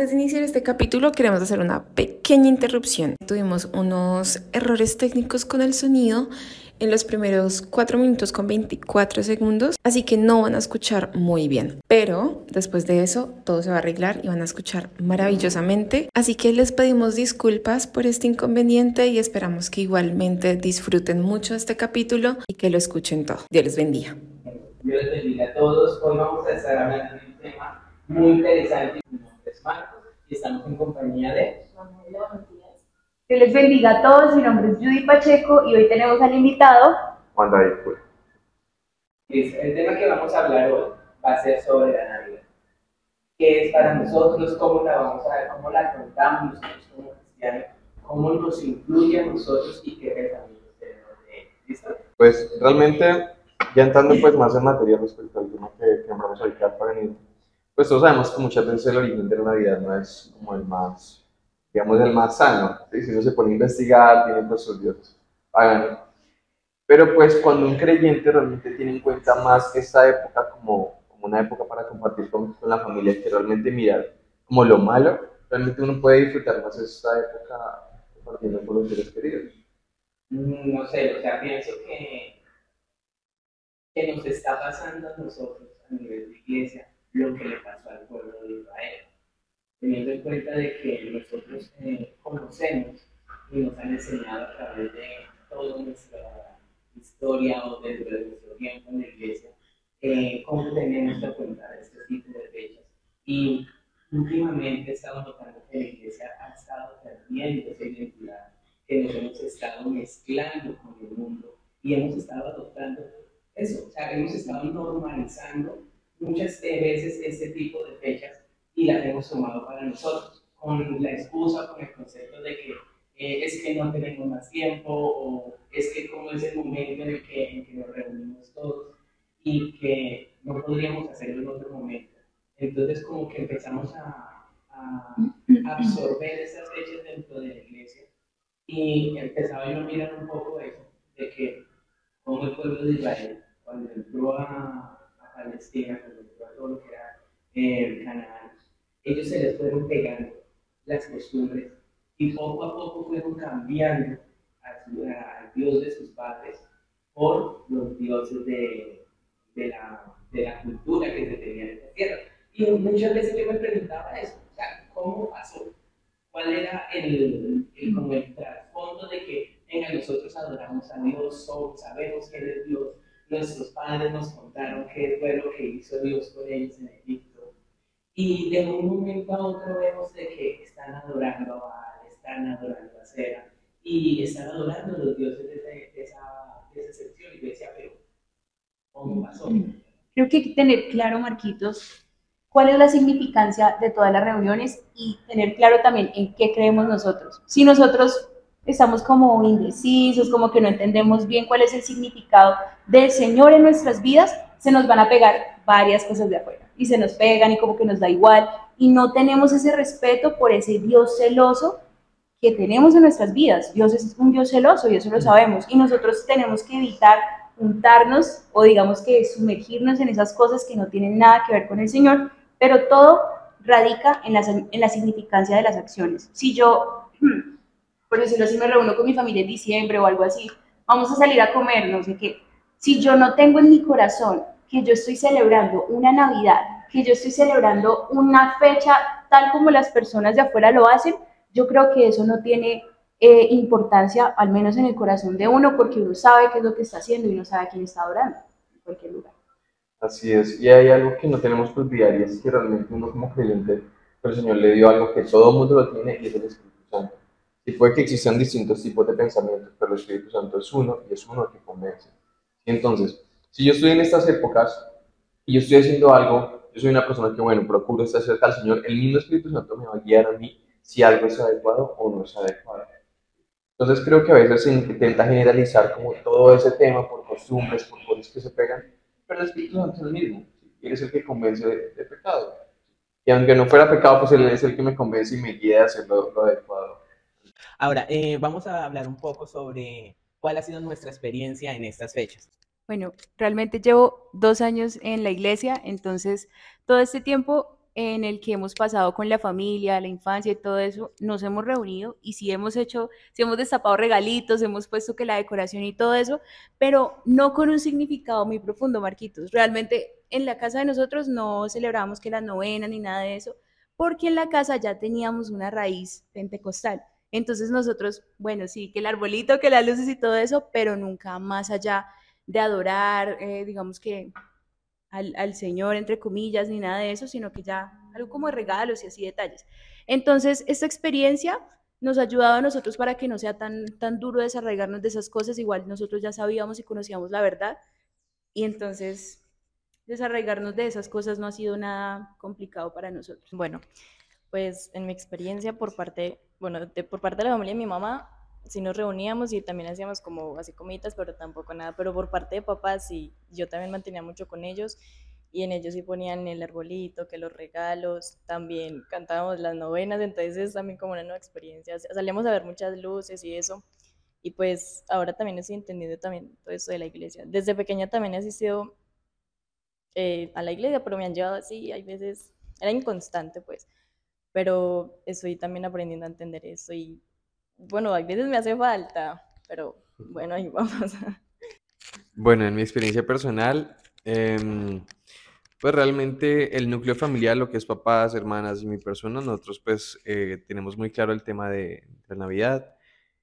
Antes de iniciar este capítulo queremos hacer una pequeña interrupción. Tuvimos unos errores técnicos con el sonido en los primeros 4 minutos con 24 segundos, así que no van a escuchar muy bien. Pero después de eso todo se va a arreglar y van a escuchar maravillosamente. Así que les pedimos disculpas por este inconveniente y esperamos que igualmente disfruten mucho este capítulo y que lo escuchen todo. Dios les bendiga. Dios les bendiga a todos. Hoy vamos a estar hablando de un tema muy interesante. Mi y estamos en compañía de Que les bendiga a todos, mi nombre es Judy Pacheco y hoy tenemos al invitado. Juan David El tema que vamos a hablar hoy va a ser sobre la Navidad. ¿Qué es para nosotros? ¿Cómo la vamos a ver? ¿Cómo la contamos nosotros como cristianos? ¿Cómo nos influye a nosotros y qué pensamientos tenemos de ella? ¿Listo? Pues realmente, ya entrando pues más en materia respecto al tema que, que nombramos ahorita para venir, pues todos sabemos que muchas veces el origen de la Navidad no es como el más, digamos, el más sano. ¿sí? Si uno se pone a investigar, tiene pues sus dioses. Pero pues cuando un creyente realmente tiene en cuenta más esta época como, como una época para compartir con, con la familia, que realmente mirar como lo malo, realmente uno puede disfrutar más esta época compartiendo con los seres queridos. Mm, No sé, o sea, pienso que, que nos está pasando a nosotros a nivel de iglesia lo que le pasó al pueblo de Israel. Teniendo en cuenta de que nosotros eh, conocemos y nos han enseñado a través de toda nuestra historia o dentro de nuestro tiempo en la iglesia, eh, cómo tenemos que afrontar este tipo de fechas. Y últimamente estamos notando que la iglesia ha estado perdiendo esa identidad que nos hemos estado mezclando con el mundo y hemos estado adoptando eso, o sea, hemos estado normalizando muchas eh, veces este tipo de fechas y las hemos tomado para nosotros, con la excusa, con el concepto de que eh, es que no tenemos más tiempo o es que como es el momento en el que, en que nos reunimos todos y que no podríamos hacerlo en otro momento. Entonces como que empezamos a, absorber esas fechas dentro de la iglesia y empezaba yo a mirar un poco eso, de que como el pueblo de Israel, cuando entró a, a Palestina, cuando entró a todo lo que era eh, Canaán, ellos se les fueron pegando las costumbres y poco a poco fueron cambiando al Dios de sus padres por los dioses de, de, la, de la cultura que se tenía en esta tierra. Y muchas veces yo me preguntaba eso, o sea, ¿cómo pasó? ¿Cuál era el, el, como el trasfondo de que venga, nosotros adoramos a Dios, somos- sabemos que Él es Dios, nuestros padres nos contaron qué fue lo que hizo Dios con ellos en Egipto. Y de un momento a otro vemos de que están adorando a están adorando a Sera y están adorando a los dioses de, de esa, de esa sección. Y yo decía, pero ¿cómo pasó? Creo que hay que tener claro, Marquitos, cuál es la significancia de todas las reuniones y tener claro también en qué creemos nosotros. Si nosotros estamos como indecisos, como que no entendemos bien cuál es el significado del Señor en nuestras vidas, se nos van a pegar varias cosas de afuera y se nos pegan y como que nos da igual y no tenemos ese respeto por ese Dios celoso que tenemos en nuestras vidas. Dios es un Dios celoso y eso lo sabemos y nosotros tenemos que evitar juntarnos o digamos que sumergirnos en esas cosas que no tienen nada que ver con el Señor, pero todo radica en la, en la significancia de las acciones. Si yo, por decirlo así, me reúno con mi familia en diciembre o algo así, vamos a salir a comer, no sé qué, si yo no tengo en mi corazón que yo estoy celebrando una Navidad, que yo estoy celebrando una fecha tal como las personas de afuera lo hacen, yo creo que eso no tiene eh, importancia, al menos en el corazón de uno, porque uno sabe qué es lo que está haciendo y uno sabe quién está adorando en cualquier lugar. Así es, y hay algo que no tenemos que olvidar y es que realmente uno como creyente, pero el Señor le dio algo que todo mundo lo tiene y es el Espíritu Santo. Y puede que existan distintos tipos de pensamientos, pero el Espíritu Santo es uno y es uno que convence. Entonces, si yo estoy en estas épocas y yo estoy haciendo algo, yo soy una persona que, bueno, procuro estar cerca al Señor, el mismo Espíritu Santo me va a guiar a mí si algo es adecuado o no es adecuado. Entonces creo que a veces se intenta generalizar como todo ese tema por costumbres, por cosas que se pegan, pero el Espíritu Santo es el mismo. Él es el que convence de, de pecado. Y aunque no fuera pecado, pues Él es el que me convence y me guía a hacer lo, lo adecuado. Ahora, eh, vamos a hablar un poco sobre cuál ha sido nuestra experiencia en estas fechas. Bueno, realmente llevo dos años en la iglesia, entonces todo este tiempo en el que hemos pasado con la familia, la infancia y todo eso, nos hemos reunido y sí hemos hecho, sí hemos destapado regalitos, hemos puesto que la decoración y todo eso, pero no con un significado muy profundo, Marquitos. Realmente en la casa de nosotros no celebramos que la novena ni nada de eso, porque en la casa ya teníamos una raíz pentecostal. Entonces nosotros, bueno, sí, que el arbolito, que las luces y todo eso, pero nunca más allá de adorar, eh, digamos que al, al, Señor, entre comillas, ni nada de eso, sino que ya algo como regalos y así detalles. Entonces, esta experiencia nos ha ayudado a nosotros para que no sea tan, tan duro desarraigarnos de esas cosas, igual nosotros ya sabíamos y conocíamos la verdad, y entonces desarraigarnos de esas cosas no ha sido nada complicado para nosotros. Bueno, pues en mi experiencia por parte, bueno, de, por parte de la familia de mi mamá, sí nos reuníamos y también hacíamos como así comitas, pero tampoco nada. Pero por parte de papás, sí, yo también mantenía mucho con ellos y en ellos sí ponían el arbolito, que los regalos, también cantábamos las novenas, entonces es también como una nueva experiencia. Salíamos a ver muchas luces y eso. Y pues ahora también estoy entendiendo también todo eso de la iglesia. Desde pequeña también he asistido eh, a la iglesia, pero me han llevado así, hay veces, era inconstante pues, pero estoy también aprendiendo a entender eso y bueno, a veces me hace falta, pero bueno, ahí vamos. Bueno, en mi experiencia personal, eh, pues realmente el núcleo familiar, lo que es papás, hermanas y mi persona, nosotros pues eh, tenemos muy claro el tema de, de la Navidad,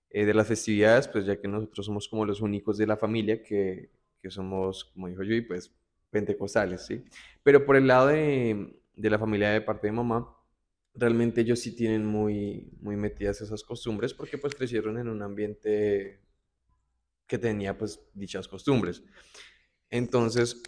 eh, de las festividades, pues ya que nosotros somos como los únicos de la familia que, que somos, como dijo y pues pentecostales, ¿sí? Pero por el lado de, de la familia de parte de mamá, realmente ellos sí tienen muy, muy metidas esas costumbres porque pues crecieron en un ambiente que tenía pues dichas costumbres. Entonces,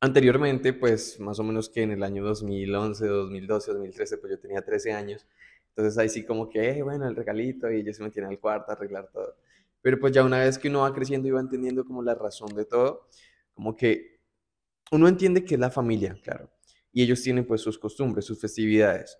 anteriormente, pues más o menos que en el año 2011, 2012, 2013, pues yo tenía 13 años. Entonces ahí sí como que, eh, bueno, el regalito y ellos se metían al cuarto a arreglar todo. Pero pues ya una vez que uno va creciendo y va entendiendo como la razón de todo, como que uno entiende que es la familia, claro. Y ellos tienen pues sus costumbres, sus festividades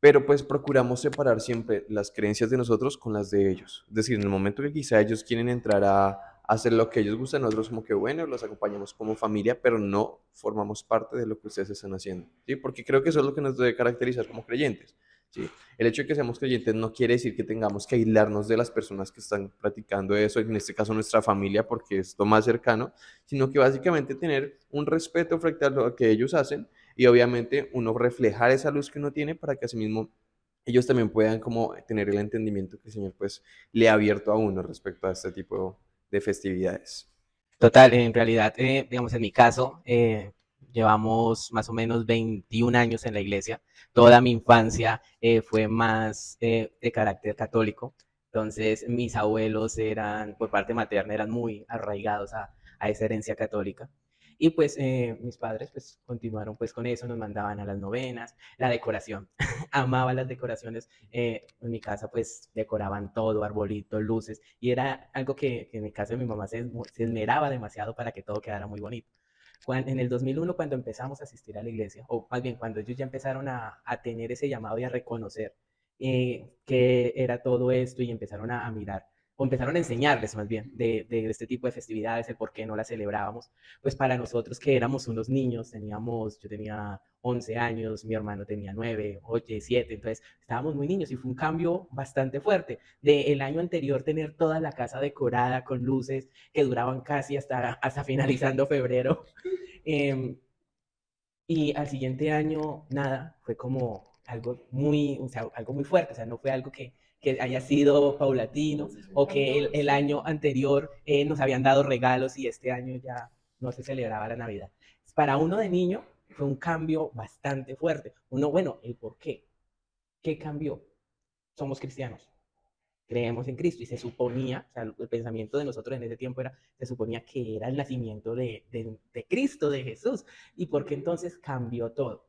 pero pues procuramos separar siempre las creencias de nosotros con las de ellos. Es decir, en el momento que quizá ellos quieren entrar a hacer lo que ellos gustan, nosotros como que bueno, los acompañamos como familia, pero no formamos parte de lo que ustedes están haciendo, ¿sí? Porque creo que eso es lo que nos debe caracterizar como creyentes, ¿sí? El hecho de que seamos creyentes no quiere decir que tengamos que aislarnos de las personas que están practicando eso, en este caso nuestra familia, porque es lo más cercano, sino que básicamente tener un respeto frente a lo que ellos hacen y obviamente uno reflejar esa luz que uno tiene para que asimismo ellos también puedan como tener el entendimiento que el Señor pues le ha abierto a uno respecto a este tipo de festividades. Total, en realidad, eh, digamos, en mi caso, eh, llevamos más o menos 21 años en la iglesia. Toda mi infancia eh, fue más de carácter católico. Entonces, mis abuelos eran, por parte materna, eran muy arraigados a, a esa herencia católica. Y pues eh, mis padres pues continuaron pues con eso, nos mandaban a las novenas, la decoración, amaba las decoraciones, eh, en mi casa pues decoraban todo, arbolitos, luces, y era algo que, que en mi casa mi mamá se, se, esmeraba demasiado para que todo quedara muy bonito. Cuando, en el 2001 cuando empezamos a asistir a la iglesia, o más bien cuando ellos ya empezaron a, a tener ese llamado y a reconocer eh, que era todo esto y empezaron a, a mirar o empezaron a enseñarles más bien de, de, este tipo de festividades, el por qué no las celebrábamos, pues para nosotros que éramos unos niños, teníamos, yo tenía 11 años, mi hermano tenía 9, 8, 7, entonces estábamos muy niños y fue un cambio bastante fuerte. De el año anterior tener toda la casa decorada con luces que duraban casi hasta, hasta finalizando febrero. Eh, y al siguiente año, nada, fue como algo muy, o sea, algo muy fuerte, o sea, no fue algo que que haya sido paulatino o que el, el año anterior eh, nos habían dado regalos y este año ya no se celebraba la Navidad. Para uno de niño fue un cambio bastante fuerte. Uno, bueno, ¿el por qué? ¿Qué cambió? Somos cristianos. Creemos en Cristo y se suponía, o sea, el pensamiento de nosotros en ese tiempo era, se suponía que era el nacimiento de, de, de Cristo, de Jesús. ¿Y por qué entonces cambió todo?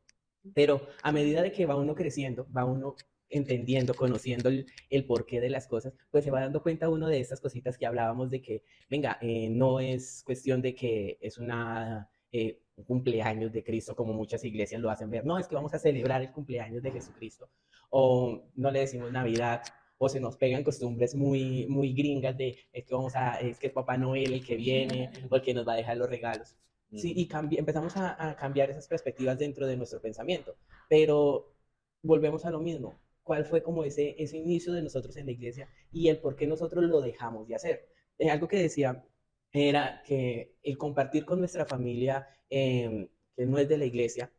Pero a medida de que va uno creciendo, va uno entendiendo, conociendo el, el, porqué de las cosas, pues se va dando cuenta uno de estas cositas que hablábamos de que, venga, eh, no es cuestión de que es una, eh, un cumpleaños de Cristo como muchas iglesias lo hacen ver, no, es que vamos a celebrar el cumpleaños de Jesucristo, o no le decimos Navidad, o se nos pegan costumbres muy, muy gringas de es que vamos a, es que es Papá Noel el que viene, o el que nos va a dejar los regalos. Sí, y empezamos a, a cambiar esas perspectivas dentro de nuestro pensamiento. Pero volvemos a lo mismo. ¿Cuál fue como ese, ese inicio de nosotros en la iglesia y el por qué nosotros lo dejamos de hacer? Eh, algo que decía era que el compartir con nuestra familia em, que no es de la iglesia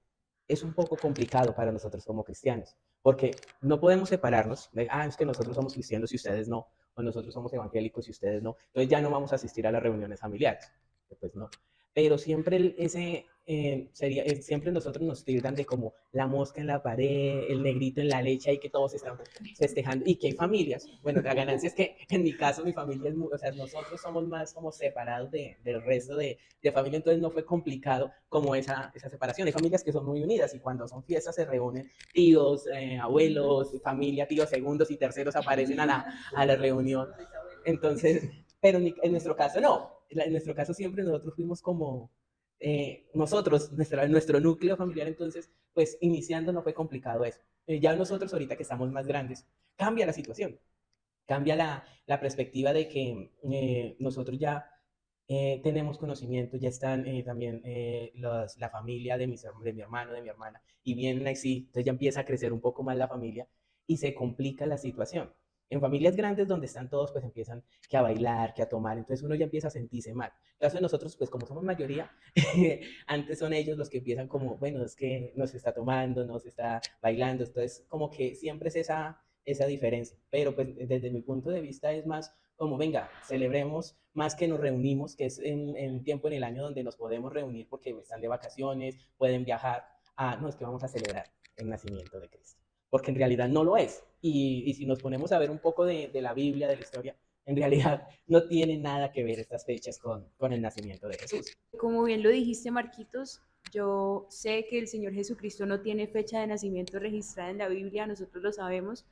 es un poco complicado para nosotros como cristianos, porque no podemos separarnos de, ah, es que nosotros somos cristianos y ustedes no, o nosotros somos evangélicos y ustedes no, entonces ya no vamos a asistir a las reuniones familiares, pues no. Pero siempre ese, eh, sería, eh, siempre nosotros nos tildan de como la mosca en la pared, el negrito en la leche y que todos están festejando y que hay familias. Bueno, la ganancia es que en mi caso mi familia es muy, o sea, nosotros somos más como separados de, del resto de, de familia, entonces no fue complicado como esa, esa separación. Hay familias que son muy unidas y cuando son fiestas se reúnen tíos, eh, abuelos, familia, tíos segundos y terceros aparecen a la, a la reunión. Entonces, pero en nuestro caso no. En nuestro caso siempre nosotros fuimos como eh, nosotros, nuestra, nuestro núcleo familiar, entonces, pues iniciando no fue complicado eso. Eh, ya nosotros ahorita que estamos más grandes, cambia la situación, cambia la, la perspectiva de que eh, nosotros ya eh, tenemos conocimiento, ya están eh, también eh, los- la familia de, mis, de mi hermano, de mi hermana, y vienen así, entonces ya empieza a crecer un poco más la familia y se complica la situación. En familias grandes donde están todos, pues empiezan que a bailar, que a tomar, entonces uno ya empieza a sentirse mal. En caso de nosotros, pues como somos mayoría, antes son ellos los que empiezan como, bueno, es que nos está tomando, nos está bailando, entonces como que siempre es esa, esa diferencia. Pero pues desde mi punto de vista es más como, venga, celebremos más que nos reunimos, que es en, en tiempo en el año donde nos podemos reunir porque están de vacaciones, pueden viajar. Ah, no, es que vamos a celebrar el nacimiento de Cristo. Porque en realidad no lo es. Y, y si nos ponemos a ver un poco de, de la Biblia, de la historia, en realidad no tiene nada que ver estas fechas con, con el nacimiento de Jesús. Como bien lo dijiste, Marquitos, yo sé que el Señor Jesucristo no tiene fecha de nacimiento registrada en la Biblia, nosotros lo sabemos,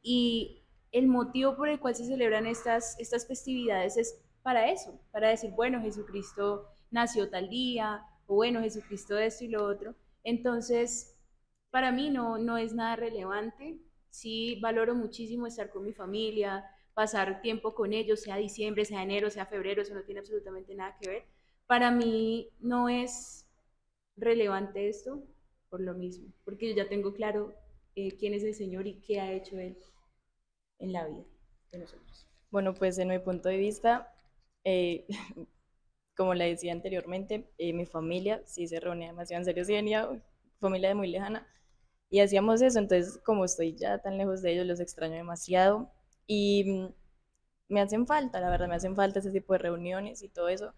y el motivo por el cual se celebran estas, estas festividades es para eso, para decir, bueno, Jesucristo nació tal día, o bueno, Jesucristo esto y lo otro. Entonces, para mí no, no es nada relevante, sí valoro muchísimo estar con mi familia, pasar tiempo con ellos, sea diciembre, sea enero, sea febrero, eso no tiene absolutamente nada que ver. Para mí no es relevante esto por lo mismo, porque yo ya tengo claro eh, quién es el Señor y qué ha hecho Él en la vida de nosotros. Bueno, pues en mi punto de vista, eh, como le decía anteriormente, eh, mi familia sí se reunía demasiado en serio, sí venía familia de muy lejana y hacíamos eso, entonces como estoy ya tan lejos de ellos, los extraño demasiado y mm, me hacen falta, la verdad, me hacen falta ese tipo de reuniones y todo eso.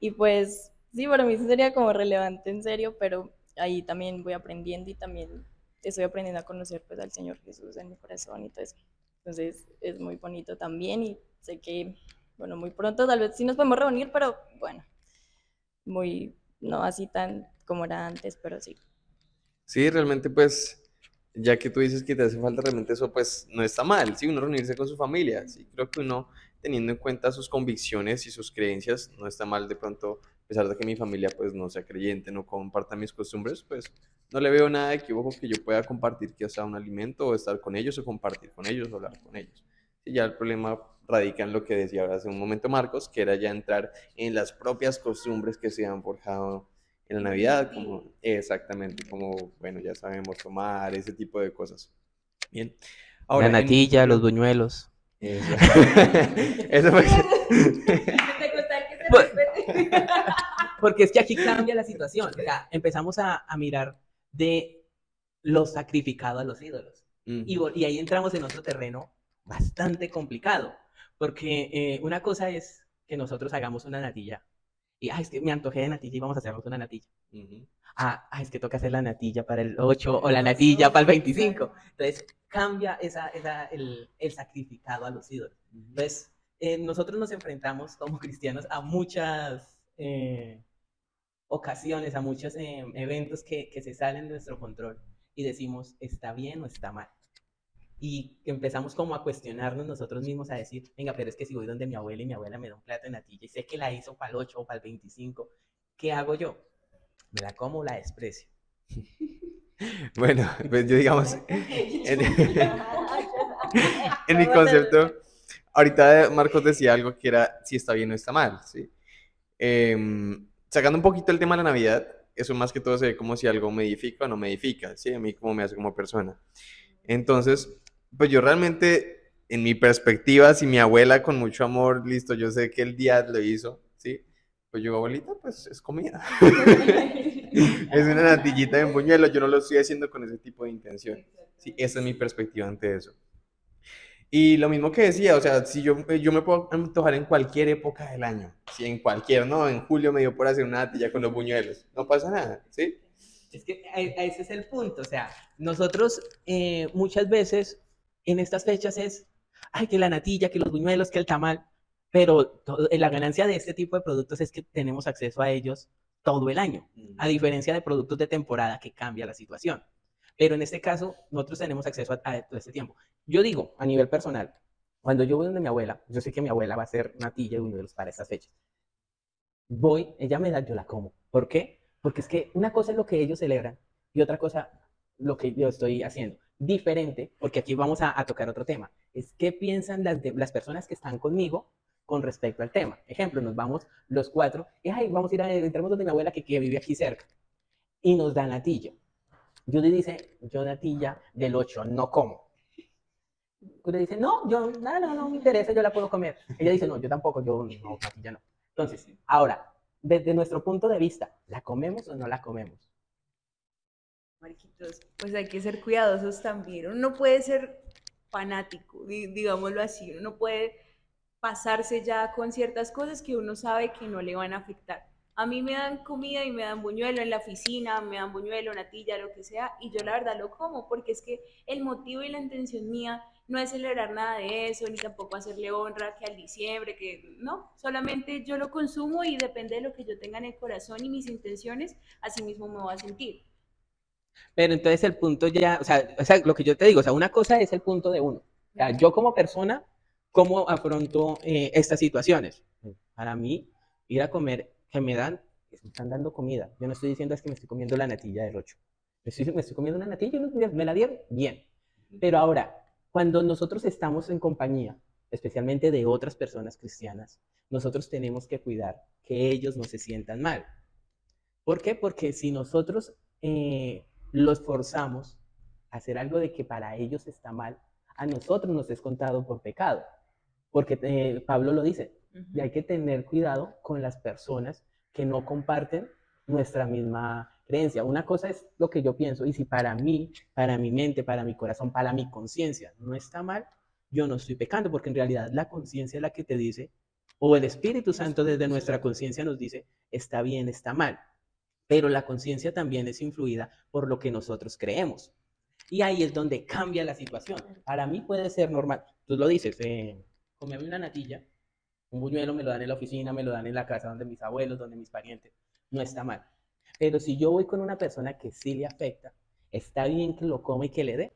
Y pues sí, para mí sería como relevante en serio, pero ahí también voy aprendiendo y también estoy aprendiendo a conocer pues al Señor Jesús en mi corazón y todo eso. Entonces es muy bonito también y sé que, bueno, muy pronto tal vez sí nos podemos reunir, pero bueno, muy, no así tan como era antes, pero sí. Sí, realmente pues, ya que tú dices que te hace falta realmente eso, pues no está mal, sí, uno reunirse con su familia, sí, creo que uno teniendo en cuenta sus convicciones y sus creencias, no está mal de pronto, a pesar de que mi familia pues no sea creyente, no comparta mis costumbres, pues no le veo nada de equívoco que yo pueda compartir que sea un alimento o estar con ellos o compartir con ellos o hablar con ellos. Y ya el problema radica en lo que decía hace un momento Marcos, que era ya entrar en las propias costumbres que se han forjado en la Navidad, como exactamente, como, bueno, ya sabemos, tomar, ese tipo de cosas. Bien. la en- natilla, los buñuelos. Eso, Eso fue- Pues- Porque es que aquí cambia la situación. O sea, empezamos a, a mirar de lo sacrificado a los ídolos. Y, Ujú. vol- y ahí entramos en otro terreno bastante complicado. Porque eh, una cosa es que nosotros hagamos una natilla. Y, ah, es que me antojé de natilla y vamos a hacernos una natilla. Ujú. Ah, ah, es que toca hacer la natilla para el 8 o la natilla para el 25. Entonces cambia esa, esa, el, el sacrificado a los ídolos. Entonces, eh, nosotros nos enfrentamos como cristianos a muchas eh, ocasiones, a muchos eh, eventos que, que se salen de nuestro control y decimos, ¿está bien o está mal? Y empezamos como a cuestionarnos nosotros mismos a decir, venga, pero es que si voy donde mi abuela y mi abuela me da un plato de natilla y sé que la hizo para el 8 o para el 25, ¿qué hago yo? ¿Me la como o la desprecio? Bueno, pues yo digamos, en, en mi concepto, ahorita Marcos decía algo que era si está bien o está mal, ¿sí? Em, sacando un poquito el tema de la Navidad, eso más que todo se ve como si algo me edifica o no me edifica, ¿sí? A mí como me hace como persona. Entonces, pues yo realmente, en mi perspectiva, si mi abuela con mucho amor, listo, yo sé que el día lo hizo, ¿sí? Pues yo, abuelita, pues es comida. es una natillita de buñuelo, yo no lo estoy haciendo con ese tipo de intención. Sí, esa es mi perspectiva ante eso. Y lo mismo que decía, o sea, si yo, yo me puedo antojar en cualquier época del año, si en cualquier, ¿no? En julio me dio por hacer una natilla con los buñuelos, no pasa nada, ¿sí? Es que ese es el punto, o sea, nosotros eh, muchas veces en estas fechas es, ay, que la natilla, que los buñuelos, que el tamal, pero todo- la ganancia de este tipo de productos es que tenemos acceso a ellos todo el año, a diferencia de productos de temporada que cambia la situación. Pero en este caso, nosotros tenemos acceso a, a todo este tiempo. Yo digo, a nivel personal, cuando yo voy donde mi abuela, yo sé que mi abuela va a hacer natilla y buñuelos para estas fechas. Voy, ella me da, yo la como. ¿Por qué? Porque es que una cosa es lo que ellos celebran y otra cosa lo que yo estoy haciendo. Diferente, porque aquí vamos a, a tocar otro tema, es qué piensan las, de- las personas que están conmigo con respecto al tema. Ejemplo, nos vamos los cuatro y ay, vamos a ir a entramos donde mi abuela que, que vive aquí cerca y nos da natilla. Judy dice, yo natilla del 8 no como. Judy dice, no, yo, no, no, no me interesa, yo la puedo comer. Ella dice, no, yo tampoco, yo no, natilla no. Entonces, ahora, desde nuestro punto de vista, ¿la comemos o no la comemos? Marquitos, pues hay que ser cuidadosos también. Uno no puede ser fanático, di- digámoslo así. Uno no puede pasarse ya con ciertas cosas que uno sabe que no le van a afectar. A mí me dan comida y me dan buñuelo en la oficina, me dan buñuelo, natilla, lo que sea, y yo la verdad lo como, porque es que el motivo y la intención mía no es celebrar nada de eso, ni tampoco hacerle honra que al diciembre, que no, solamente yo lo consumo y depende de lo que yo tenga en el corazón y mis intenciones, así mismo me voy a sentir. Pero entonces el punto ya, o sea, o sea, lo que yo te digo, o sea, una cosa es el punto de uno. O sea, yo como persona, ¿cómo afronto eh, estas situaciones? Para mí, ir a comer, que me dan, me están dando comida. Yo no estoy diciendo es que me estoy comiendo la natilla del 8. Me estoy, me estoy comiendo una natilla, me la dieron, bien. Pero ahora, cuando nosotros estamos en compañía, especialmente de otras personas cristianas, nosotros tenemos que cuidar que ellos no se sientan mal. ¿Por qué? Porque si nosotros eh, los forzamos a hacer algo de que para ellos está mal, a nosotros nos es contado por pecado. Porque eh, Pablo lo dice, y hay que tener cuidado con las personas que no comparten nuestra misma creencia. Una cosa es lo que yo pienso, y si para mí, para mi mente, para mi corazón, para mi conciencia no está mal, yo no estoy pecando, porque en realidad la conciencia es la que te dice, o el Espíritu Santo desde nuestra conciencia nos dice, está bien, está mal. Pero la conciencia también es influida por lo que nosotros creemos. Y ahí es donde cambia la situación. Para mí puede ser normal. Tú lo dices, eh, comerme una natilla, un buñuelo me lo dan en la oficina, me lo dan en la casa donde mis abuelos, donde mis parientes. No está mal. Pero si yo voy con una persona que sí le afecta, está bien que lo coma y que le dé.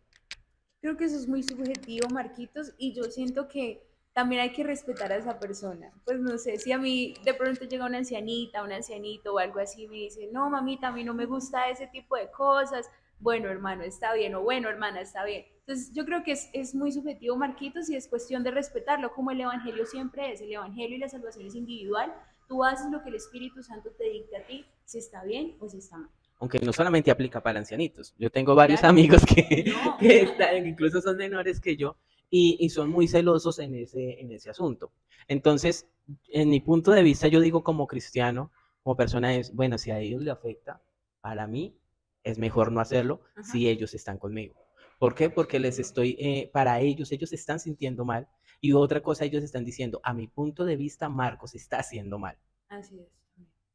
Creo que eso es muy subjetivo, Marquitos, y yo siento que también hay que respetar a esa persona. Pues no sé, si a mí de pronto llega una ancianita, un ancianito o algo así y me dice, no, mamita, a mí no me gusta ese tipo de cosas, bueno, hermano, está bien, o bueno, hermana, está bien. Entonces, yo creo que es, es muy subjetivo, Marquitos, y es cuestión de respetarlo, como el Evangelio siempre es. El Evangelio y la salvación es individual. Tú haces lo que el Espíritu Santo te dicta a ti, si está bien o si está mal. Aunque no solamente aplica para ancianitos. Yo tengo varios Claro. amigos que, No. que están- incluso son menores que yo y, y son muy celosos en ese, en ese asunto. Entonces, en mi punto de vista, yo digo como cristiano, como persona, es, bueno, si a ellos le afecta, para mí es mejor no hacerlo Ajá. si ellos están conmigo. ¿Por qué? Porque les estoy, eh, para ellos, ellos se están sintiendo mal. Y otra cosa, ellos están diciendo, a mi punto de vista, Marcos está haciendo mal. Así es.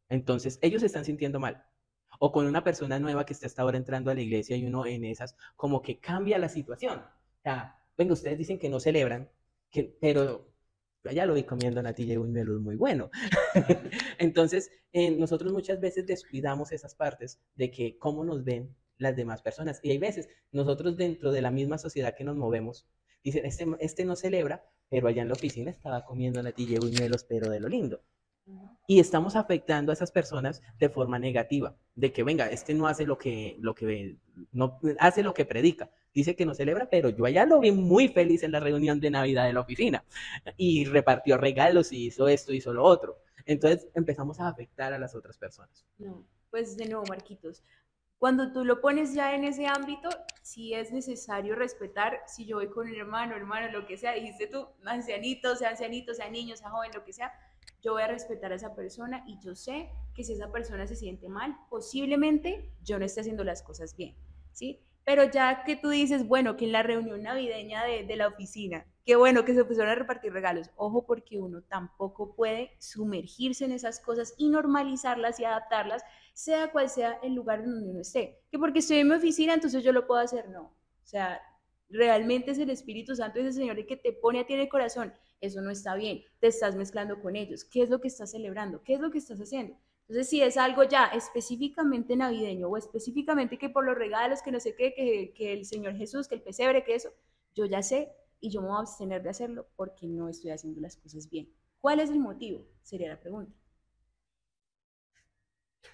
Entonces, ellos se están sintiendo mal. O con una persona nueva que está hasta ahora entrando a la iglesia y uno en esas, como que cambia la situación. O sea, venga, ustedes dicen que no celebran, que, pero ya lo vi comiendo natilla y buñuelos es muy bueno. Entonces, eh, nosotros muchas veces descuidamos esas partes de que cómo nos ven las demás personas. Y hay veces, nosotros dentro de la misma sociedad que nos movemos, dicen, este, este no celebra, pero allá en la oficina estaba comiendo natilla y buñuelos, pero de lo lindo y estamos afectando a esas personas de forma negativa, de que venga, este no hace lo que, lo que, no hace lo que predica, dice que no celebra, pero yo allá lo vi muy feliz en la reunión de Navidad de la oficina y repartió regalos y hizo esto, hizo lo otro. Entonces empezamos a afectar a las otras personas. No, pues de nuevo, Marquitos. Cuando tú lo pones ya en ese ámbito, sí es necesario respetar, si yo voy con un hermano, hermano, lo que sea, dijiste tú, ancianito, sea ancianito, sea niño, sea joven, lo que sea, yo voy a respetar a esa persona y yo sé que si esa persona se siente mal, posiblemente yo no esté haciendo las cosas bien, ¿sí? Pero ya que tú dices, bueno, que en la reunión navideña de, la oficina, qué bueno que se pusieron a repartir regalos, ojo porque uno tampoco puede sumergirse en esas cosas y normalizarlas y adaptarlas, sea cual sea el lugar donde uno esté. Que porque estoy en mi oficina, entonces yo lo puedo hacer, no. O sea, realmente es el Espíritu Santo, ese Señor el que te pone a ti en el corazón. Eso no está bien, te estás mezclando con ellos. ¿Qué es lo que estás celebrando? ¿Qué es lo que estás haciendo? Entonces, si es algo ya específicamente navideño o específicamente que por los regalos, que no sé qué, que, que el Señor Jesús, que el pesebre, que eso, yo ya sé y yo me voy a abstener de hacerlo porque no estoy haciendo las cosas bien. ¿Cuál es el motivo? Sería la pregunta.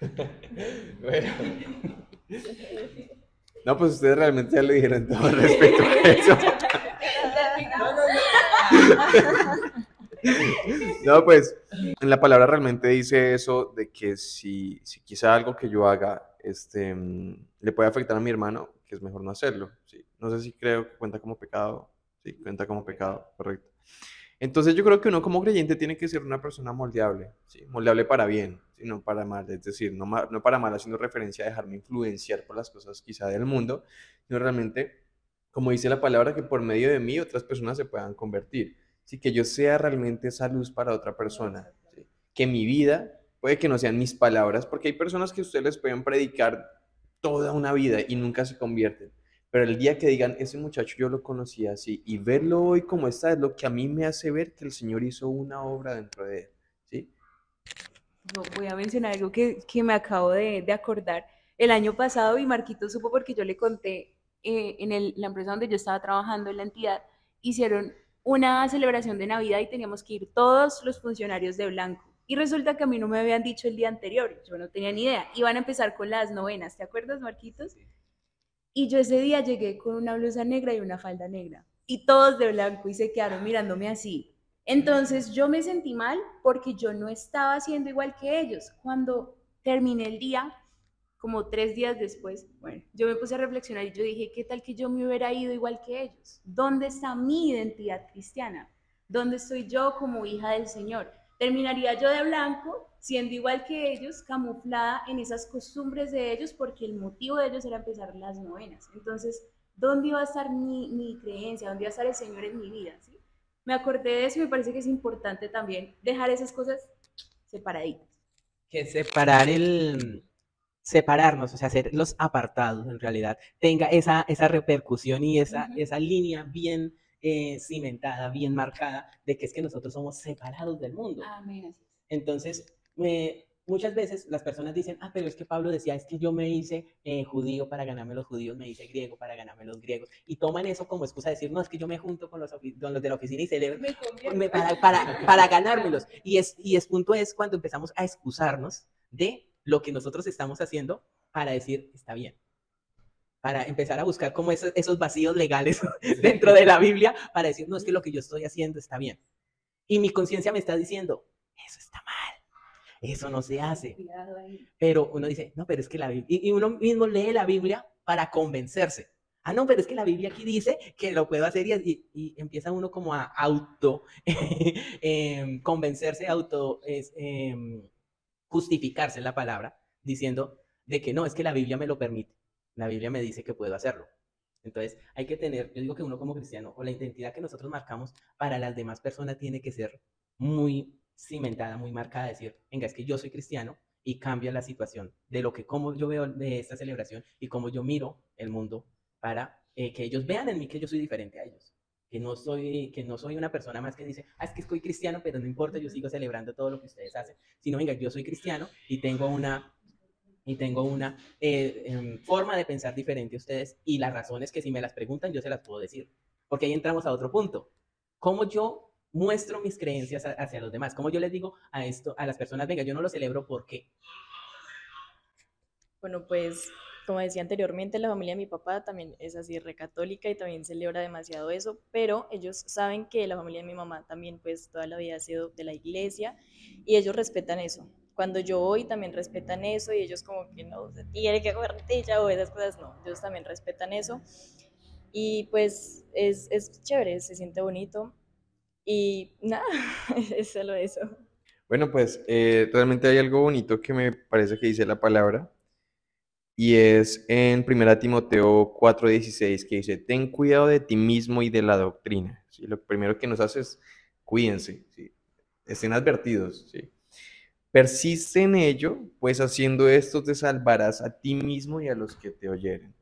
bueno. No, pues ustedes realmente ya lo dijeron todo respecto a eso. No, pues en la palabra realmente dice eso de que si, si quizá algo que yo haga este, mm, le puede afectar a mi hermano, que es mejor no hacerlo. ¿sí? No sé si creo que cuenta como pecado. Sí, cuenta como pecado, correcto. Entonces yo creo que uno como creyente tiene que ser una persona moldeable, ¿sí? moldeable para bien, no para mal, es decir, no, ma- no para mal haciendo referencia a dejarme influenciar por las cosas quizá del mundo, sino realmente, como dice la palabra, que por medio de mí otras personas se puedan convertir, ¿sí? que yo sea realmente esa luz para otra persona, ¿sí? que mi vida, puede que no sean mis palabras, porque hay personas que ustedes les pueden predicar toda una vida y nunca se convierten. Pero el día que digan, ese muchacho yo lo conocía así, y verlo hoy como está es lo que a mí me hace ver que el Señor hizo una obra dentro de él. ¿sí? Yo voy a mencionar algo que, que me acabo de, de acordar. El año pasado, y Marquito supo porque yo le conté, eh, en el- la empresa donde yo estaba trabajando, en la entidad, hicieron una celebración de Navidad y teníamos que ir todos los funcionarios de blanco. Y resulta que a mí no me habían dicho el día anterior, yo no tenía ni idea. Iban a empezar con las novenas, ¿te acuerdas, Marquitos? Y yo ese día llegué con una blusa negra y una falda negra. Y todos de blanco y se quedaron mirándome así. Entonces yo me sentí mal porque yo no estaba haciendo igual que ellos. Cuando terminé el día, como tres días después, bueno, yo me puse a reflexionar y yo dije, ¿qué tal que yo me hubiera ido igual que ellos? ¿Dónde está mi identidad cristiana? ¿Dónde estoy yo como hija del Señor? Terminaría yo de blanco, siendo igual que ellos, camuflada en esas costumbres de ellos, porque el motivo de ellos era empezar las novenas. Entonces, ¿dónde iba a estar mi, mi creencia? ¿Dónde iba a estar el Señor en mi vida? ¿sí? Me acordé de eso y me parece que es importante también dejar esas cosas separaditas. que separar el separarnos, o sea, ser los apartados en realidad, tenga esa, esa repercusión y esa, esa línea bien eh, cimentada, bien marcada, de que es que nosotros somos separados del mundo. Es. Entonces, eh, muchas veces las personas dicen, ah, pero es que Pablo decía, es que yo me hice eh, judío para ganarme los judíos, me hice griego para ganarme los griegos, y toman eso como excusa de decir, no, es que yo me junto con los, con los de la oficina y celebro, Me para, para, para ganármelos. Y es, y es punto es cuando empezamos a excusarnos de lo que nosotros estamos haciendo para decir, está bien. Para empezar a buscar como esos, esos vacíos legales dentro de la Biblia para decir, no, es que lo que yo estoy haciendo está bien. Y mi conciencia me está diciendo, eso está mal, eso no se hace. Pero uno dice, no, pero es que la Biblia, y y uno mismo lee la Biblia para convencerse. Ah, no, pero es que la Biblia aquí dice que lo puedo hacer y, y- y empieza uno como a auto em, convencerse, auto es, em, justificarse en la palabra, diciendo de que no, es que la Biblia me lo permite. La Biblia me dice que puedo hacerlo. Entonces, hay que tener, yo digo que uno como cristiano, o la identidad que nosotros marcamos para las demás personas tiene que ser muy cimentada, muy marcada, decir, venga, es que yo soy cristiano y cambia la situación de lo que, cómo yo veo de esta celebración y cómo yo miro el mundo para eh, que ellos vean en mí que yo soy diferente a ellos. Que no, soy, que no soy una persona más que dice, ah, es que soy cristiano, pero no importa, yo sigo celebrando todo lo que ustedes hacen. Sino, venga, yo soy cristiano y tengo una, y tengo una eh, em, forma de pensar diferente a ustedes y las razones que si me las preguntan yo se las puedo decir. Porque ahí entramos a otro punto. ¿Cómo yo muestro mis creencias a- hacia los demás? ¿Cómo yo les digo a esto a las personas, venga, yo no lo celebro porque Bueno, pues como decía anteriormente, la familia de mi papá también es así recatólica y también celebra demasiado eso, pero ellos saben que la familia de mi mamá también pues toda la vida ha sido de la iglesia y ellos respetan eso. Cuando yo voy también respetan eso y ellos como que no se tiene que comer ya o esas cosas, no, ellos también respetan eso. Y pues es, es chévere, se siente bonito y nada, es solo eso. Bueno, pues eh, realmente hay algo bonito que me parece que dice la palabra y es en 1 Timoteo 4:16 que dice, ten cuidado de ti mismo y de la doctrina. Lo primero que nos hace es cuídense, estén advertidos. Persiste en ello, pues haciendo esto te salvarás a ti mismo y a los que te oyeren.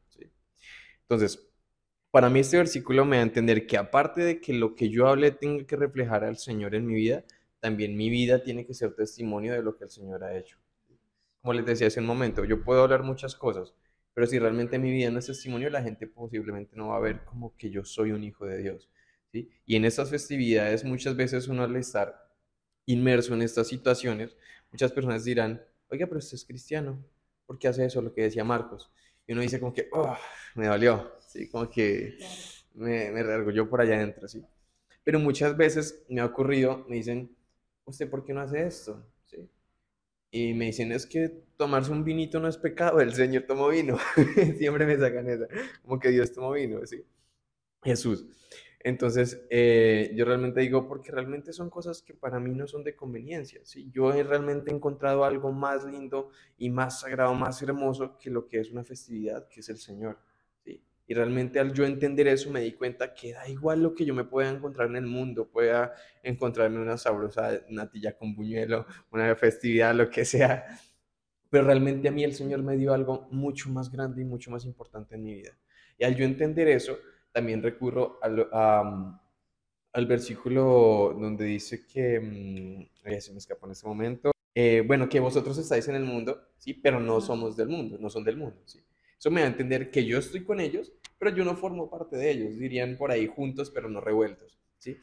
Entonces, para mí este versículo me da a entender que aparte de que lo que yo hable tenga que reflejar al Señor en mi vida, también mi vida tiene que ser testimonio de lo que el Señor ha hecho como les decía hace un momento, yo puedo hablar muchas cosas, pero si realmente mi vida no es testimonio, la gente posiblemente no va a ver como que yo soy un hijo de Dios. ¿sí? Y en estas festividades muchas veces uno al estar inmerso en estas situaciones, muchas personas dirán, oiga, pero usted es cristiano, ¿por qué hace eso? Lo que decía Marcos. Y uno dice como que, oh, me dolió, ¿sí? como que me, me yo por allá adentro. ¿sí? Pero muchas veces me ha ocurrido, me dicen, ¿usted por qué no hace esto? Y me dicen, es que tomarse un vinito no es pecado, el Señor tomó vino. Siempre me sacan esa, como que Dios tomó vino, ¿sí? Jesús. Entonces, eh, yo realmente digo, porque realmente son cosas que para mí no son de conveniencia, ¿sí? Yo he realmente encontrado algo más lindo y más sagrado, más hermoso que lo que es una festividad, que es el Señor. Y realmente al yo entender eso me di cuenta que da igual lo que yo me pueda encontrar en el mundo, pueda encontrarme una sabrosa natilla con buñuelo, una festividad, lo que sea. Pero realmente a mí el Señor me dio algo mucho más grande y mucho más importante en mi vida. Y al yo entender eso, también recurro al, al versículo donde dice que, mmm, se me escapó en este momento, eh, bueno, que vosotros estáis en el mundo, sí, pero no somos del mundo, no son del mundo, sí. Eso me da a entender que yo estoy con ellos, pero yo no formo parte de ellos, dirían por ahí juntos, pero no revueltos, ¿sí?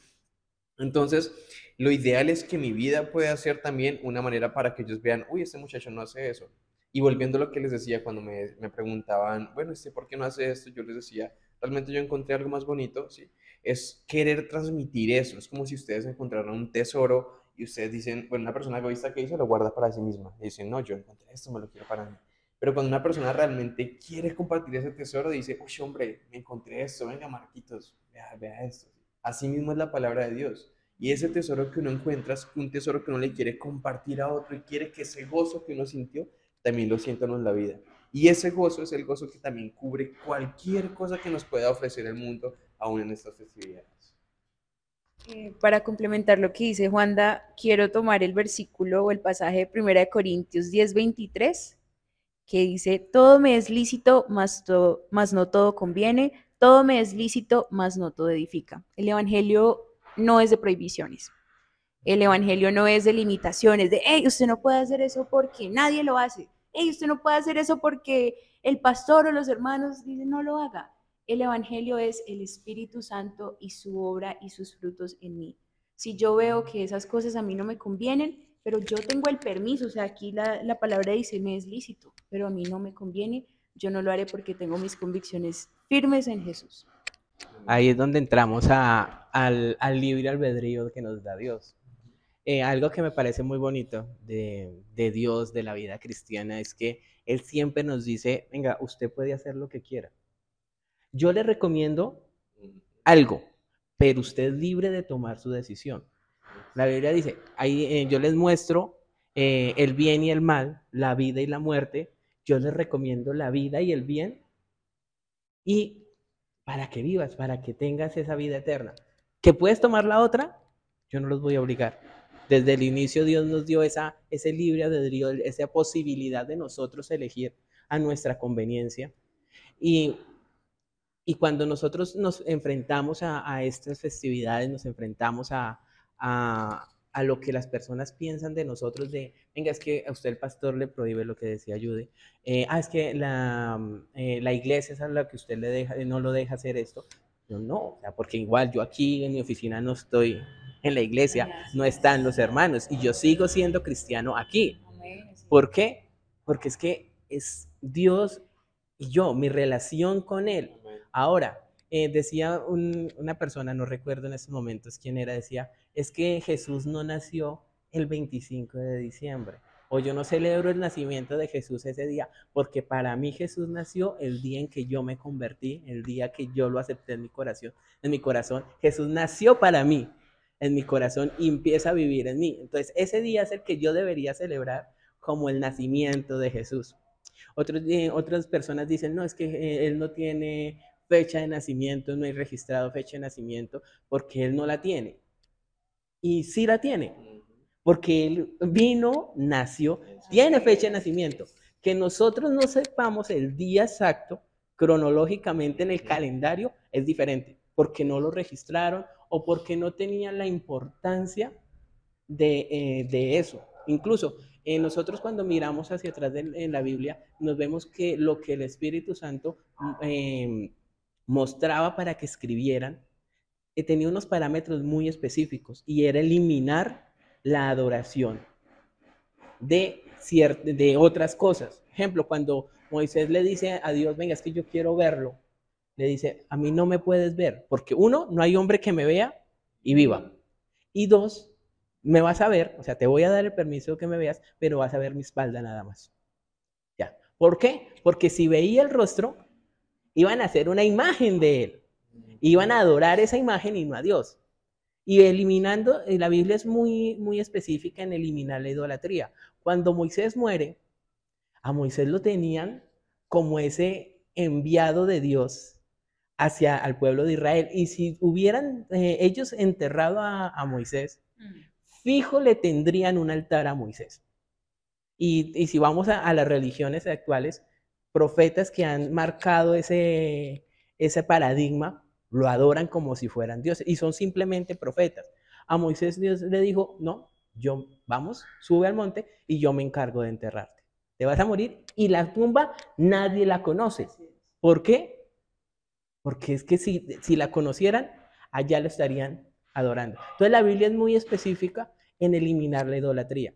Entonces, lo ideal es que mi vida pueda ser también una manera para que ellos vean, uy, este muchacho no hace eso. Y volviendo a lo que les decía cuando me, me preguntaban, bueno, este, ¿por qué no hace esto? Yo les decía, realmente yo encontré algo más bonito, ¿sí? Es querer transmitir eso. Es como si ustedes encontraran un tesoro y ustedes dicen, bueno, una persona egoísta que hizo lo guarda para sí misma. Y dicen, no, yo encontré esto, me lo quiero para mí. Pero cuando una persona realmente quiere compartir ese tesoro, dice, uy, hombre, me encontré esto, venga, Marquitos, vea, vea esto. Así mismo es la palabra de Dios. Y ese tesoro que uno encuentra un tesoro que uno le quiere compartir a otro y quiere que ese gozo que uno sintió también lo sientan en la vida. Y ese gozo es el gozo que también cubre cualquier cosa que nos pueda ofrecer el mundo aún en estas festividades. Eh, para complementar lo que dice Juanda, quiero tomar el versículo o el pasaje de 1 Corintios 10, 23 que dice, todo me es lícito, mas, no todo conviene, todo me es lícito, mas no todo edifica. El Evangelio no es de prohibiciones. El Evangelio no es de limitaciones, de, hey, usted no puede hacer eso porque nadie lo hace. Hey, usted no puede hacer eso porque el pastor o los hermanos dicen no lo haga. El Evangelio es el Espíritu Santo y su obra y sus frutos en mí. Si yo veo que esas cosas a mí no me convienen, pero yo tengo el permiso, o sea, aquí la, la, palabra dice, me es lícito, pero a mí no me conviene, yo no lo haré porque tengo mis convicciones firmes en Jesús. Ahí es donde entramos a, al, al, libre albedrío que nos da Dios. Eh, algo que me parece muy bonito de, de Dios, de la vida cristiana, es que Él siempre nos dice, venga, usted puede hacer lo que quiera. Yo le recomiendo algo, pero usted es libre de tomar su decisión. La Biblia dice, ahí eh, yo les muestro eh, el bien y el mal, la vida y la muerte. Yo les recomiendo la vida y el bien y para que vivas, para que tengas esa vida eterna. ¿Que puedes tomar la otra? Yo no los voy a obligar. Desde el inicio Dios nos dio esa, ese libre albedrío, esa posibilidad de nosotros elegir a nuestra conveniencia. Y, y cuando nosotros nos enfrentamos a, a estas festividades, nos enfrentamos a, a, lo que las personas piensan de nosotros, de, venga, es que a usted el pastor le prohíbe lo que decía Jude, eh, ah, es que la, eh, la, iglesia es a la que usted le deja, no lo deja hacer esto. Yo no, o sea, porque igual yo aquí en mi oficina no estoy en la iglesia, no están los hermanos y yo sigo siendo cristiano aquí. ¿Por qué? Porque es que es Dios y yo, mi relación con Él. Ahora, eh, decía un- una persona, no recuerdo en estos momentos quién era, decía, es que Jesús no nació el 25 de diciembre. O yo no celebro el nacimiento de Jesús ese día, porque para mí Jesús nació el día en que yo me convertí, el día que yo lo acepté en mi corazón, en mi corazón. Jesús nació para mí, en mi corazón empieza a vivir en mí. Entonces, ese día es el que yo debería celebrar como el nacimiento de Jesús. Otros, eh, otras personas dicen, no, es que eh, él no tiene fecha de nacimiento, no hay registrado fecha de nacimiento, porque él no la tiene. Y sí la tiene, porque él vino, nació, tiene fecha de nacimiento. Que nosotros no sepamos el día exacto cronológicamente en el calendario es diferente, porque no lo registraron o porque no tenían la importancia de, eh, de eso. Incluso eh, nosotros cuando miramos hacia atrás de- en la Biblia, nos vemos que lo que el Espíritu Santo mm, eh, mostraba para que escribieran, eh, tenía unos parámetros muy específicos y era eliminar la adoración de, de otras cosas. Ejemplo, cuando Moisés le dice a Dios, venga, es que yo quiero verlo, le dice, a mí no me puedes ver, porque uno, no hay hombre que me vea y viva. Y dos, me vas a ver, o sea, te voy a dar el permiso que me veas, pero vas a ver mi espalda nada más. Ya. ¿Por qué? Porque si veía el rostro, iban a hacer una imagen de él. Iban a adorar esa imagen y no a Dios. Y eliminando, eh, la Biblia es muy, muy específica en eliminar la idolatría. Cuando Moisés muere, a Moisés lo tenían como ese enviado de Dios hacia al pueblo de Israel. Y si hubieran eh, ellos enterrado a, a Moisés, fijo le tendrían un altar a Moisés. Y, y si vamos a, a las religiones actuales, profetas que han marcado ese, ese paradigma, lo adoran como si fueran dioses y son simplemente profetas. A Moisés Dios le dijo, no, yo, vamos, sube al monte y yo me encargo de enterrarte. Te vas a morir y la tumba nadie la conoce. ¿Por qué? Porque es que si, si la conocieran, allá lo estarían adorando. Entonces la Biblia es muy específica en eliminar la idolatría.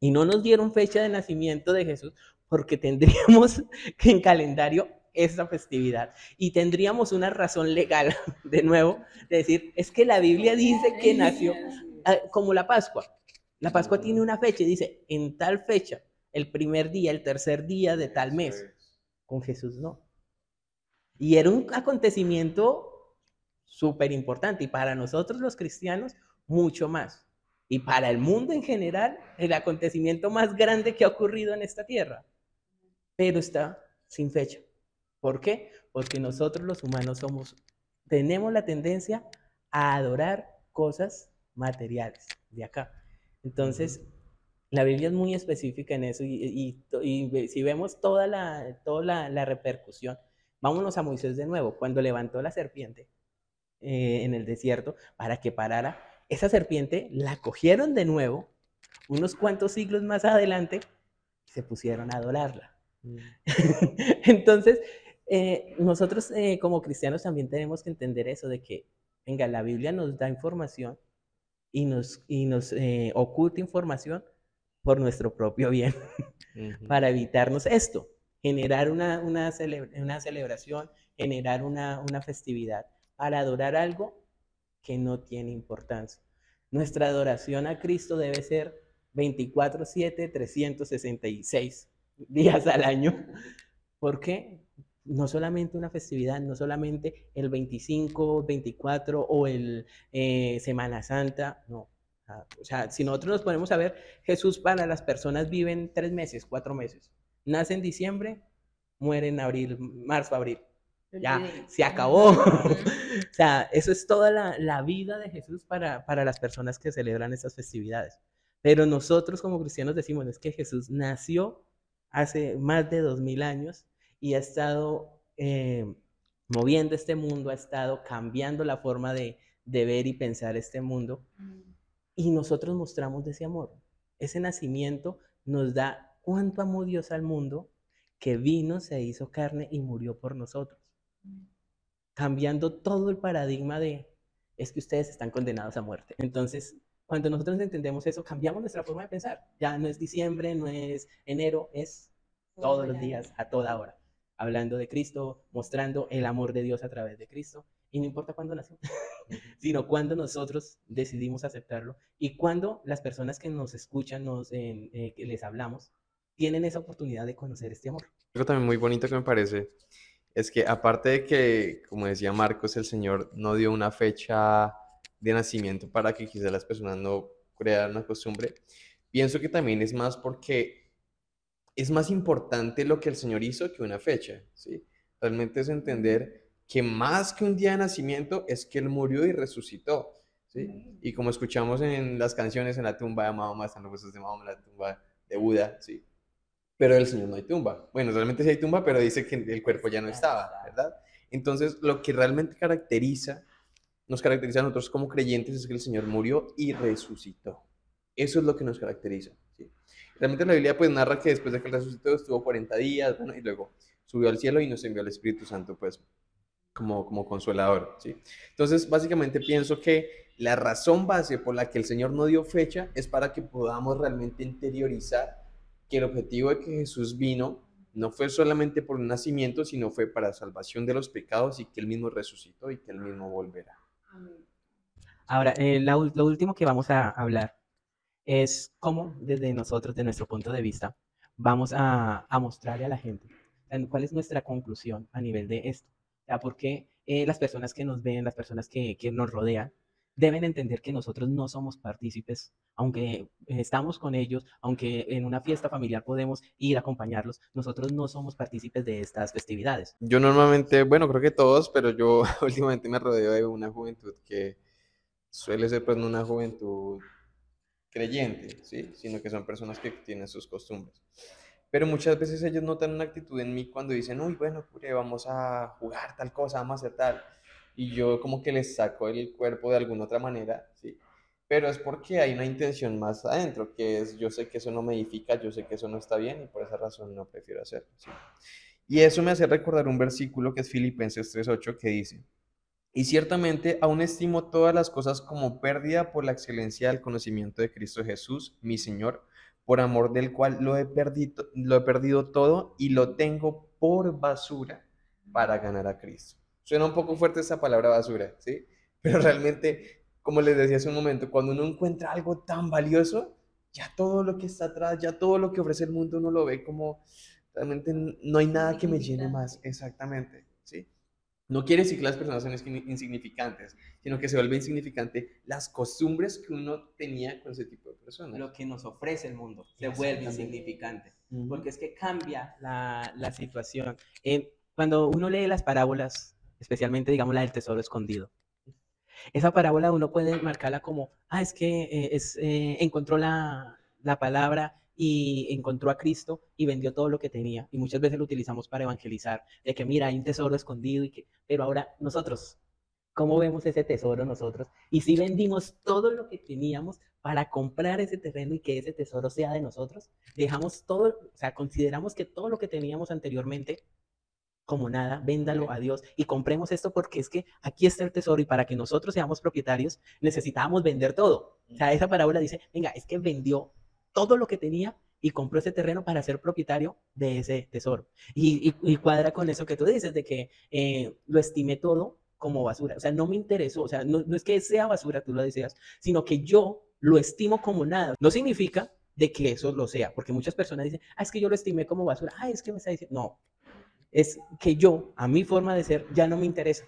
Y no nos dieron fecha de nacimiento de Jesús porque tendríamos que en calendario esa festividad y tendríamos una razón legal de nuevo de decir, es que la Biblia dice que nació ah, como la Pascua. La Pascua tiene una fecha y dice, en tal fecha, el primer día, el tercer día de tal mes. Con Jesús no. Y era un acontecimiento súper importante y para nosotros los cristianos mucho más. Y para el mundo en general, el acontecimiento más grande que ha ocurrido en esta tierra. Pero está sin fecha. ¿Por qué? Porque nosotros los humanos somos, tenemos la tendencia a adorar cosas materiales de acá. Entonces, la Biblia es muy específica en eso y, y- y si vemos toda, la, toda la, la repercusión, vámonos a Moisés de nuevo, cuando levantó la serpiente eh, en el desierto para que parara, esa serpiente la cogieron de nuevo unos cuantos siglos más adelante y se pusieron a adorarla. Entonces, eh, nosotros eh, como cristianos también tenemos que entender eso de que, venga, la Biblia nos da información y nos, y nos eh, oculta información por nuestro propio bien, para evitarnos esto, generar una, una, una celebración, generar una, una festividad, para adorar algo que no tiene importancia. Nuestra adoración a Cristo debe ser 24/7, 366 días al año. ¿Por qué? No solamente una festividad, no solamente el 25, 24 o el eh, Semana Santa, no. O sea, si nosotros nos ponemos a ver, Jesús para las personas viven tres meses, cuatro meses. Nace en diciembre, muere en abril, marzo, abril. Ya, se acabó. o sea, eso es toda la, la vida de Jesús para, para las personas que celebran estas festividades. Pero nosotros como cristianos decimos, es que Jesús nació hace más de dos mil años y ha estado eh, moviendo este mundo, ha estado cambiando la forma de, de ver y pensar este mundo. Y nosotros mostramos de ese amor. Ese nacimiento nos da cuánto amó Dios al mundo que vino, se hizo carne y murió por nosotros. Cambiando todo el paradigma de es que ustedes están condenados a muerte. Entonces, cuando nosotros entendemos eso, cambiamos nuestra forma de pensar. Ya no es diciembre, no es enero, es todos los días, a toda hora. hablando de Cristo, mostrando el amor de Dios a través de Cristo. Y no importa cuándo nació, sino cuándo nosotros decidimos aceptarlo y cuándo las personas que nos escuchan, nos, eh, que les hablamos, tienen esa oportunidad de conocer este amor. Algo también muy bonito que me parece es que aparte de que, como decía Marcos, el Señor no dio una fecha de nacimiento para que quizás las personas no crearan una costumbre, pienso que también es más porque es más importante lo que el Señor hizo que una fecha, ¿sí? Realmente es entender que más que un día de nacimiento es que Él murió y resucitó, ¿sí? Y como escuchamos en las canciones, en la tumba de Mahoma están los huesos de Mahoma, en la tumba de Buda, ¿sí? Pero el Señor no hay tumba. Bueno, realmente sí hay tumba, pero dice que el cuerpo ya no estaba, ¿verdad? Entonces, lo que realmente caracteriza, nos caracteriza a nosotros como creyentes es que el Señor murió y resucitó. Eso es lo que nos caracteriza. ¿sí? Realmente la Biblia pues narra que después de que él resucitó estuvo 40 días, bueno, y luego subió al cielo y nos envió al Espíritu Santo pues como, como consolador. Entonces, básicamente pienso que la razón base por la que el Señor no dio fecha es para que podamos realmente interiorizar que el objetivo de que Jesús vino no fue solamente por un nacimiento, sino fue para salvación de los pecados y que Él mismo resucitó y que Él mismo volverá. Ahora, eh, lo último que vamos a hablar es cómo desde nosotros, de nuestro punto de vista, vamos a, mostrarle a la gente cuál es nuestra conclusión a nivel de esto. O porque eh, las personas que nos ven, las personas que, que nos rodean, deben entender que nosotros no somos partícipes, aunque estamos con ellos, aunque en una fiesta familiar podemos ir a acompañarlos, nosotros no somos partícipes de estas festividades. Yo normalmente, bueno, creo que todos, pero yo últimamente me rodeo de una juventud que suele ser pues no una juventud creyente, ¿sí? Sino que son personas que tienen sus costumbres. Pero muchas veces ellos notan una actitud en mí cuando dicen, uy, bueno, vamos a jugar tal cosa, vamos a hacer tal y yo como que les saco el cuerpo de alguna otra manera, ¿sí? Pero es porque hay una intención más adentro, que es yo sé que eso no me edifica, yo sé que eso no está bien y por esa razón no prefiero hacerlo, ¿sí? Y eso me hace recordar un versículo que es Filipenses 3.8 que dice, y ciertamente aún estimo todas las cosas como pérdida por la excelencia del conocimiento de Cristo Jesús, mi Señor, por amor del cual lo he perdido, lo he perdido todo y lo tengo por basura para ganar a Cristo. Suena un poco fuerte esa palabra basura, ¿sí? Pero realmente, como les decía hace un momento, cuando uno encuentra algo tan valioso, ya todo lo que está atrás, ya todo lo que ofrece el mundo, uno lo ve como realmente no hay nada que me llene más, exactamente, ¿sí? No quiere decir que las personas son insignificantes, sino que se vuelve insignificante las costumbres que uno tenía con ese tipo de personas. Lo que nos ofrece el mundo se vuelve insignificante, porque es que cambia la, la situación. Eh, cuando uno lee las parábolas especialmente, digamos, la del tesoro escondido. Esa parábola uno puede marcarla como, ah, es que eh, es, eh, encontró la, la palabra y encontró a Cristo y vendió todo lo que tenía. Y muchas veces lo utilizamos para evangelizar, de que mira, hay un tesoro escondido, y que... pero ahora nosotros, ¿cómo vemos ese tesoro nosotros? Y si vendimos todo lo que teníamos para comprar ese terreno y que ese tesoro sea de nosotros, dejamos todo, o sea, consideramos que todo lo que teníamos anteriormente como nada, véndalo a Dios y compremos esto porque es que aquí está el tesoro y para que nosotros seamos propietarios necesitábamos vender todo. O sea, esa parábola dice, venga, es que vendió todo lo que tenía y compró ese terreno para ser propietario de ese tesoro. Y, cuadra con eso que tú dices, de que eh, lo estimé todo como basura. O sea, no me interesó, o sea, no, no es que sea basura, tú lo deseas, sino que yo lo estimo como nada. No significa de que eso lo sea, porque muchas personas dicen, ah, es que yo lo estimé como basura, ah, es que me está diciendo, no, es que yo, a mi forma de ser, ya no me interesa.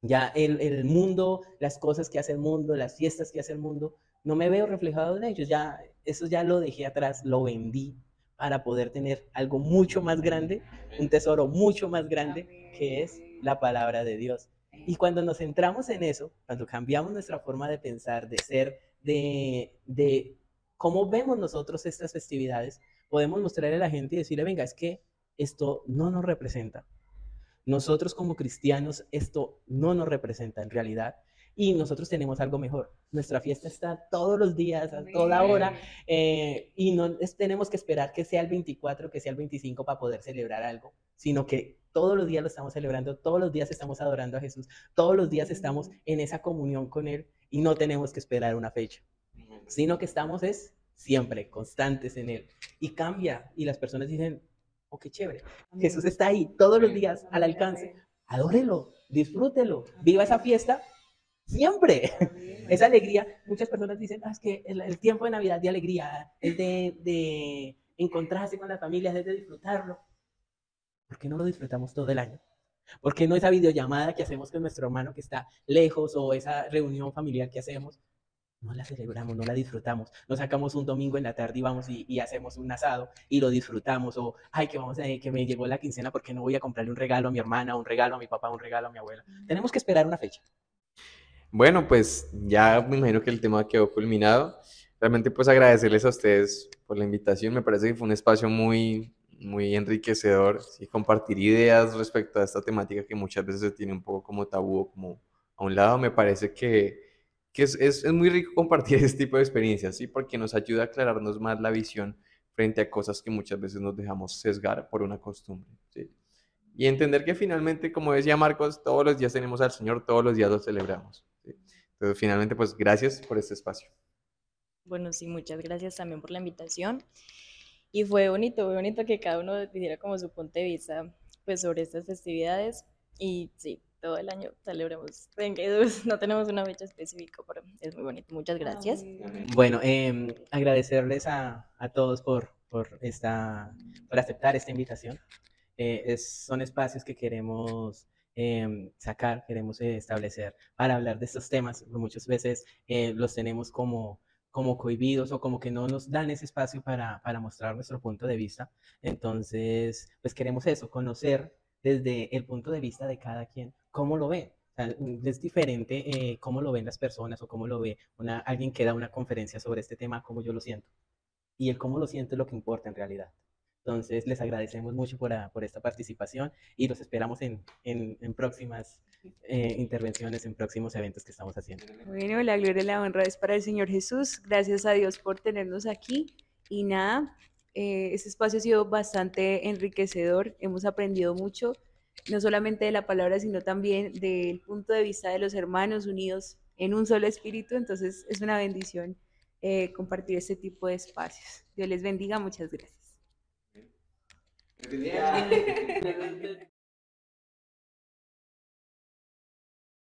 Ya el, el, mundo, las cosas que hace el mundo, las fiestas que hace el mundo, no me veo reflejado en ellos. Ya, eso ya lo dejé atrás, lo vendí para poder tener algo mucho más grande, un tesoro mucho más grande, que es la palabra de Dios. Y cuando nos centramos en eso, cuando cambiamos nuestra forma de pensar, de ser, de, de cómo vemos nosotros estas festividades, podemos mostrarle a la gente y decirle, venga, es que esto no nos representa. Nosotros como cristianos, esto no nos representa en realidad. Y nosotros tenemos algo mejor. Nuestra fiesta está todos los días, a toda hora, eh, y no tenemos que esperar que sea el 24, que sea el 25 para poder celebrar algo, sino que todos los días lo estamos celebrando, todos los días estamos adorando a Jesús, todos los días estamos en esa comunión con Él y no tenemos que esperar una fecha, sino que estamos es siempre constantes en Él. Y cambia, y las personas dicen, Oh, qué chévere. Jesús está ahí todos los días al alcance. Adórelo, disfrútelo, viva esa fiesta siempre. Esa alegría, muchas personas dicen, ah, es que el, el tiempo de Navidad de alegría, es de, de encontrarse con la familia, es de disfrutarlo. ¿Por qué no lo disfrutamos todo el año? ¿Por qué no esa videollamada que hacemos con nuestro hermano que está lejos o esa reunión familiar que hacemos? No la celebramos, no la disfrutamos. Nos sacamos un domingo en la tarde y vamos y, y hacemos un asado y lo disfrutamos. O, ay, que, vamos a, que me llegó la quincena porque no voy a comprarle un regalo a mi hermana, un regalo a mi papá, un regalo a mi abuela. Tenemos que esperar una fecha. Bueno, pues ya me imagino que el tema quedó culminado. Realmente pues agradecerles a ustedes por la invitación. Me parece que fue un espacio muy, muy enriquecedor. Sí, compartir ideas respecto a esta temática que muchas veces se tiene un poco como tabú, como a un lado. Me parece que, que es, es, es muy rico compartir este tipo de experiencias, ¿sí? Porque nos ayuda a aclararnos más la visión frente a cosas que muchas veces nos dejamos sesgar por una costumbre, ¿sí? Y entender que finalmente, como decía Marcos, todos los días tenemos al Señor, todos los días lo celebramos. ¿sí? Entonces, finalmente, pues gracias por este espacio. Bueno, sí, muchas gracias también por la invitación. Y fue bonito, fue bonito que cada uno diera como su punto de vista pues sobre estas festividades. Y sí, todo el año celebramos 32, no tenemos una fecha específica, pero es muy bonito. Muchas gracias. Bueno, eh, agradecerles a, a todos por, por, esta, por aceptar esta invitación. Eh, es, son espacios que queremos eh, sacar, queremos eh, establecer para hablar de estos temas. Muchas veces eh, los tenemos como, como cohibidos o como que no nos dan ese espacio para, para mostrar nuestro punto de vista. Entonces, pues queremos eso, conocer desde el punto de vista de cada quien cómo lo ve. Sea, es diferente eh, cómo lo ven las personas o cómo lo ve una, alguien que da una conferencia sobre este tema, cómo yo lo siento. Y el cómo lo siento es lo que importa en realidad. Entonces, les agradecemos mucho por, a- por esta participación y los esperamos en, en, en próximas eh, intervenciones, en próximos eventos que estamos haciendo. Bueno, la gloria y la honra es para el Señor Jesús. Gracias a Dios por tenernos aquí. Y nada, eh, este espacio ha sido bastante enriquecedor. Hemos aprendido mucho, no solamente de la palabra, sino también del punto de vista de los hermanos unidos en un solo espíritu. Entonces, es una bendición eh, compartir este tipo de espacios. Dios les bendiga. Muchas gracias.